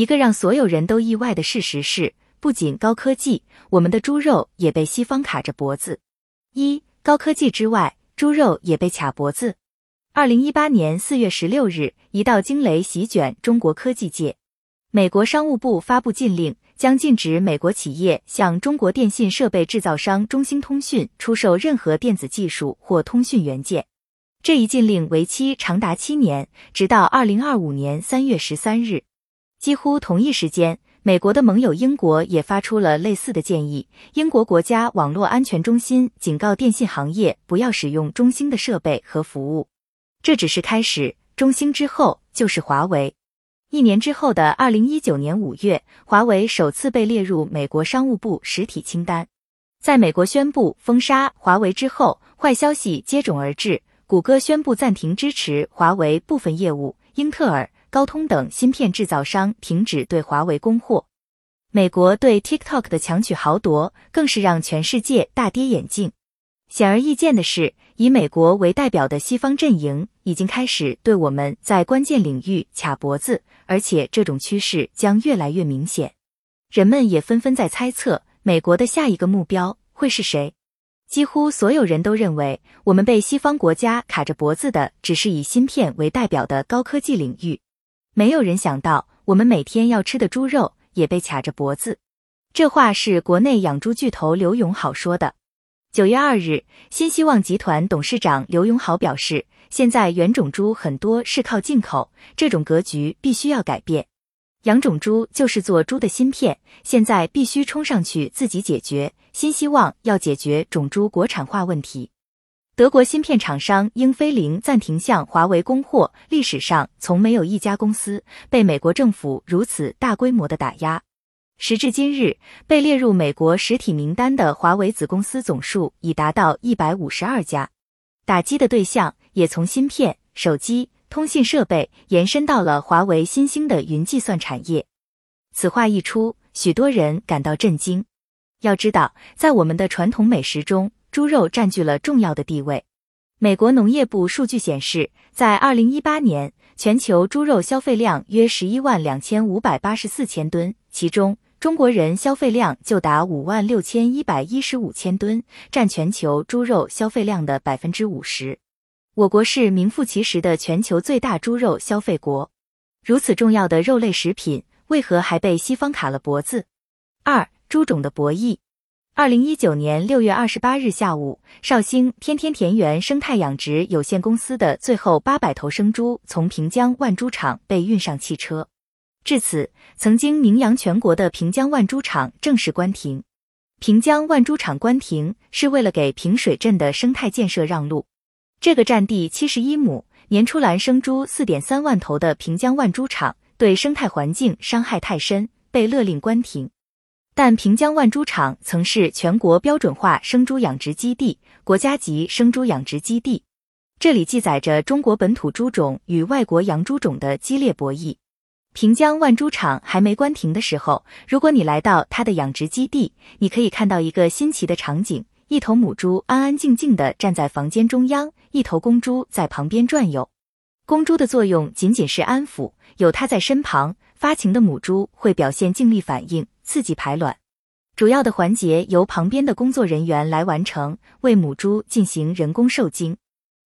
一个让所有人都意外的事实是，不仅高科技，我们的猪肉也被西方卡着脖子。一高科技之外，猪肉也被卡脖子。二零一八年四月十六日，一道惊雷席卷中国科技界。美国商务部发布禁令，将禁止美国企业向中国电信设备制造商中兴通讯出售任何电子技术或通讯元件。这一禁令为期长达七年，直到二零二五年三月十三日。几乎同一时间，美国的盟友英国也发出了类似的建议。英国国家网络安全中心警告电信行业不要使用中兴的设备和服务。这只是开始，中兴之后就是华为。一年之后的二零一九年五月，华为首次被列入美国商务部实体清单。在美国宣布封杀华为之后，坏消息接踵而至。谷歌宣布暂停支持华为部分业务，英特尔、高通等芯片制造商停止对华为供货。美国对 TikTok 的强取豪夺，更是让全世界大跌眼镜。显而易见的是，以美国为代表的西方阵营已经开始对我们在关键领域卡脖子，而且这种趋势将越来越明显。人们也纷纷在猜测，美国的下一个目标会是谁？几乎所有人都认为，我们被西方国家卡着脖子的只是以芯片为代表的高科技领域。没有人想到，我们每天要吃的猪肉也被卡着脖子。这话是国内养猪巨头刘永好说的。九月二日，新希望集团董事长刘永好表示，现在原种猪很多是靠进口，这种格局必须要改变。养种猪就是做猪的芯片，现在必须冲上去自己解决。新希望要解决种猪国产化问题。德国芯片厂商英飞凌暂停向华为供货，历史上从没有一家公司被美国政府如此大规模的打压。时至今日，被列入美国实体名单的华为子公司总数已达到一百五十二家，打击的对象也从芯片、手机、通信设备延伸到了华为新兴的云计算产业。此话一出，许多人感到震惊。要知道，在我们的传统美食中，猪肉占据了重要的地位。美国农业部数据显示，在二零一八年，全球猪肉消费量约十一万两千五百八十四千吨，其中。中国人消费量就达五万六千一百一十五千吨，占全球猪肉消费量的百分之五十。我国是名副其实的全球最大猪肉消费国。如此重要的肉类食品，为何还被西方卡了脖子？二、猪种的博弈。二零一九年六月二十八日下午，绍兴天天田园生态养殖有限公司的最后八百头生猪从平江万猪场被运上汽车。至此，曾经名扬全国的平江万猪场正式关停。平江万猪场关停是为了给平水镇的生态建设让路。这个占地七十一亩、年出栏生猪四点三万头的平江万猪场，对生态环境伤害太深，被勒令关停。但平江万猪场曾是全国标准化生猪养殖基地、国家级生猪养殖基地，这里记载着中国本土猪种与外国洋猪种的激烈博弈。平江万猪场还没关停的时候，如果你来到它的养殖基地，你可以看到一个新奇的场景：一头母猪安安静静地站在房间中央，一头公猪在旁边转悠。公猪的作用仅仅是安抚，有它在身旁，发情的母猪会表现静力反应，刺激排卵。主要的环节由旁边的工作人员来完成，为母猪进行人工受精。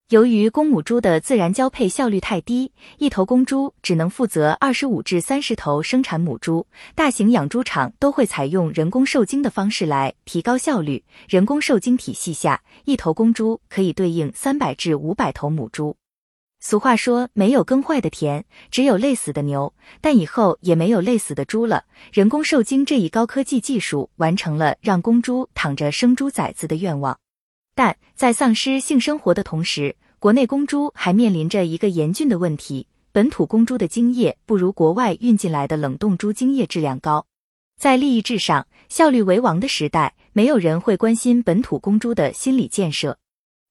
由于公母猪的自然交配效率太低，一头公猪只能负责二十五至三十头生产母猪。大型养猪场都会采用人工受精的方式来提高效率。人工受精体系下，一头公猪可以对应三百至五百头母猪。俗话说，没有耕坏的田，只有累死的牛。但以后也没有累死的猪了。人工受精这一高科技技术完成了让公猪躺着生猪崽子的愿望。但在丧失性生活的同时，国内公猪还面临着一个严峻的问题：本土公猪的精液不如国外运进来的冷冻猪精液质量高。在利益至上、效率为王的时代，没有人会关心本土公猪的心理建设。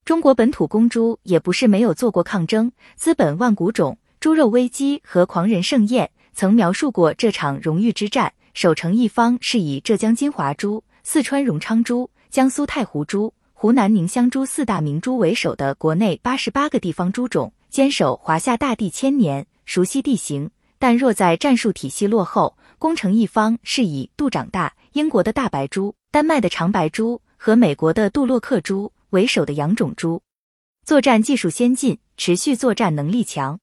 中国本土公猪也不是没有做过抗争，资本万古种、猪肉危机和狂人盛宴曾描述过这场荣誉之战。守城一方是以浙江金华猪、四川荣昌猪、江苏太湖猪。湖南宁乡猪四大名猪为首的国内八十八个地方猪种，坚守华夏大地千年，熟悉地形，但若在战术体系落后、攻城一方是以杜长大、英国的大白猪、丹麦的长白猪和美国的杜洛克猪为首的养种猪，作战技术先进，持续作战能力强。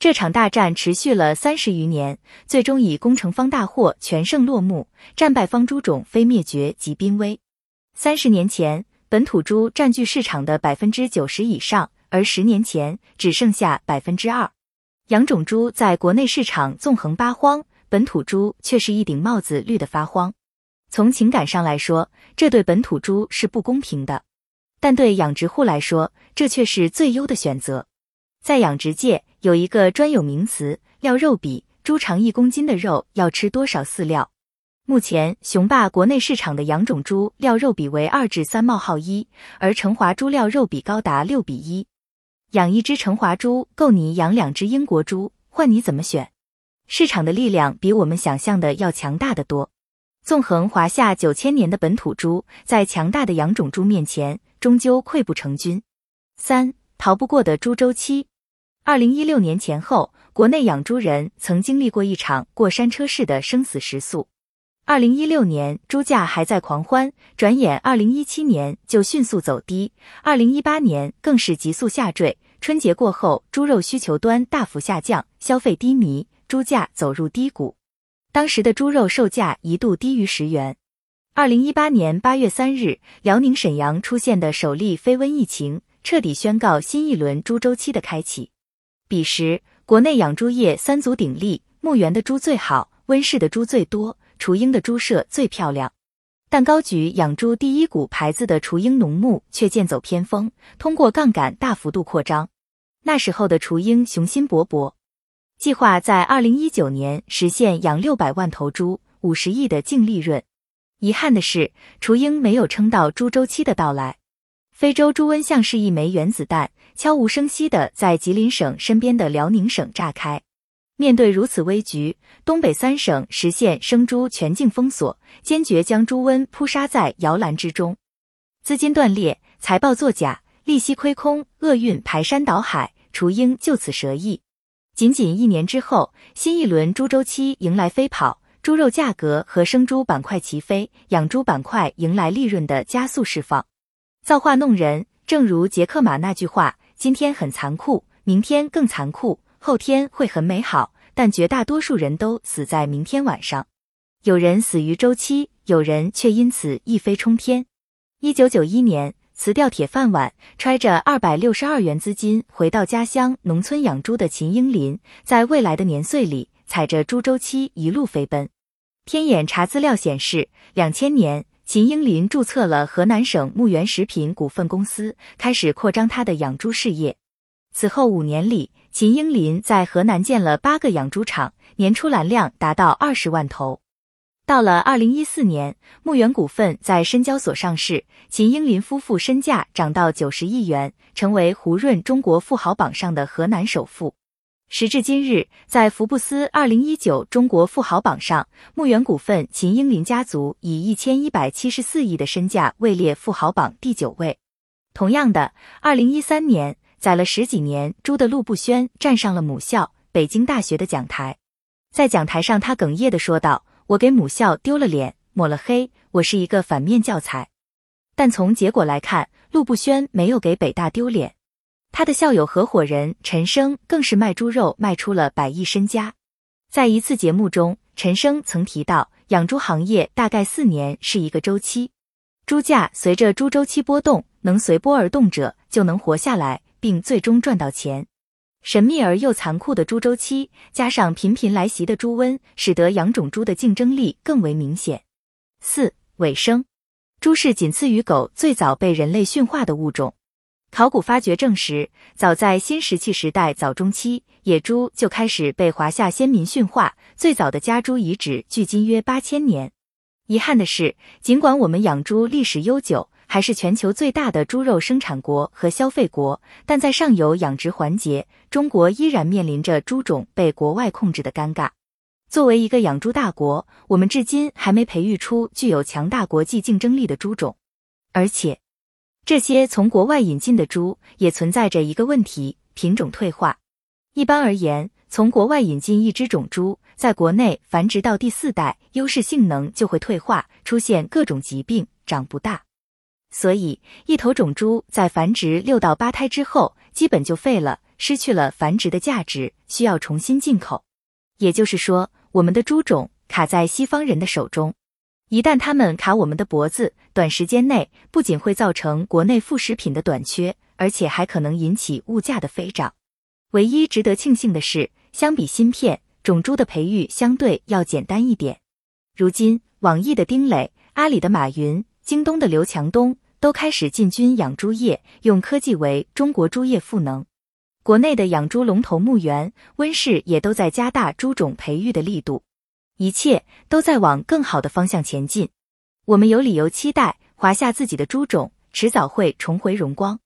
这场大战持续了三十余年，最终以攻城方大获全胜落幕，战败方猪种非灭绝即濒危。三十年前，本土猪占据市场的百分之九十以上，而十年前只剩下百分之二。养种猪在国内市场纵横八荒，本土猪却是一顶帽子绿的发慌。从情感上来说，这对本土猪是不公平的，但对养殖户来说，这却是最优的选择。在养殖界有一个专有名词“料肉比”，猪长一公斤的肉要吃多少饲料？目前雄霸国内市场的养种猪料肉比为二至三冒号一，而成华猪料肉比高达六比一。养一只成华猪够你养两只英国猪，换你怎么选？市场的力量比我们想象的要强大的多。纵横华夏九千年的本土猪，在强大的养种猪面前，终究溃不成军。三逃不过的猪周期。二零一六年前后，国内养猪人曾经历过一场过山车式的生死时速。二零一六年猪价还在狂欢，转眼二零一七年就迅速走低，二零一八年更是急速下坠。春节过后，猪肉需求端大幅下降，消费低迷，猪价走入低谷。当时的猪肉售价一度低于十元。二零一八年八月三日，辽宁沈阳出现的首例非瘟疫情。彻底宣告新一轮猪周期的开启。彼时，国内养猪业三足鼎立，牧原的猪最好，温室的猪最多，雏鹰的猪舍最漂亮。但高举养猪第一股牌子的雏鹰农牧却剑走偏锋，通过杠杆大幅度扩张。那时候的雏鹰雄心勃勃，计划在二零一九年实现养六百万头猪，五十亿的净利润。遗憾的是，雏鹰没有撑到猪周期的到来。非洲猪瘟像是一枚原子弹，悄无声息地在吉林省身边的辽宁省炸开。面对如此危局，东北三省实现生猪全境封锁，坚决将猪瘟扑杀在摇篮之中。资金断裂，财报作假，利息亏空，厄运排山倒海，雏鹰就此折翼。仅仅一年之后，新一轮猪周期迎来飞跑，猪肉价格和生猪板块齐飞，养猪板块迎来利润的加速释放。造化弄人，正如杰克马那句话：“今天很残酷，明天更残酷，后天会很美好。”但绝大多数人都死在明天晚上。有人死于周期，有人却因此一飞冲天。一九九一年，辞掉铁饭碗，揣着二百六十二元资金回到家乡农村养猪的秦英林，在未来的年岁里，踩着猪周期一路飞奔。天眼查资料显示，两千年。秦英林注册了河南省牧原食品股份公司，开始扩张他的养猪事业。此后五年里，秦英林在河南建了八个养猪场，年出栏量达到二十万头。到了二零一四年，牧原股份在深交所上市，秦英林夫妇身价涨到九十亿元，成为胡润中国富豪榜上的河南首富。时至今日，在福布斯二零一九中国富豪榜上，牧原股份秦英林家族以一千一百七十四亿的身价位列富豪榜第九位。同样的，二零一三年宰了十几年猪的陆步轩站上了母校北京大学的讲台，在讲台上，他哽咽的说道：“我给母校丢了脸，抹了黑，我是一个反面教材。”但从结果来看，陆步轩没有给北大丢脸。他的校友合伙人陈生更是卖猪肉卖出了百亿身家。在一次节目中，陈生曾提到，养猪行业大概四年是一个周期，猪价随着猪周期波动，能随波而动者就能活下来，并最终赚到钱。神秘而又残酷的猪周期，加上频频来袭的猪瘟，使得养种猪的竞争力更为明显。四尾声，猪是仅次于狗最早被人类驯化的物种。考古发掘证实，早在新石器时代早中期，野猪就开始被华夏先民驯化。最早的家猪遗址距今约八千年。遗憾的是，尽管我们养猪历史悠久，还是全球最大的猪肉生产国和消费国，但在上游养殖环节，中国依然面临着猪种被国外控制的尴尬。作为一个养猪大国，我们至今还没培育出具有强大国际竞争力的猪种，而且。这些从国外引进的猪也存在着一个问题：品种退化。一般而言，从国外引进一只种猪，在国内繁殖到第四代，优势性能就会退化，出现各种疾病，长不大。所以，一头种猪在繁殖六到八胎之后，基本就废了，失去了繁殖的价值，需要重新进口。也就是说，我们的猪种卡在西方人的手中，一旦他们卡我们的脖子，短时间内不仅会造成国内副食品的短缺，而且还可能引起物价的飞涨。唯一值得庆幸的是。相比芯片，种猪的培育相对要简单一点。如今，网易的丁磊、阿里的马云、京东的刘强东都开始进军养猪业，用科技为中国猪业赋能。国内的养猪龙头牧原、温氏也都在加大猪种培育的力度，一切都在往更好的方向前进。我们有理由期待华夏自己的猪种迟早会重回荣光。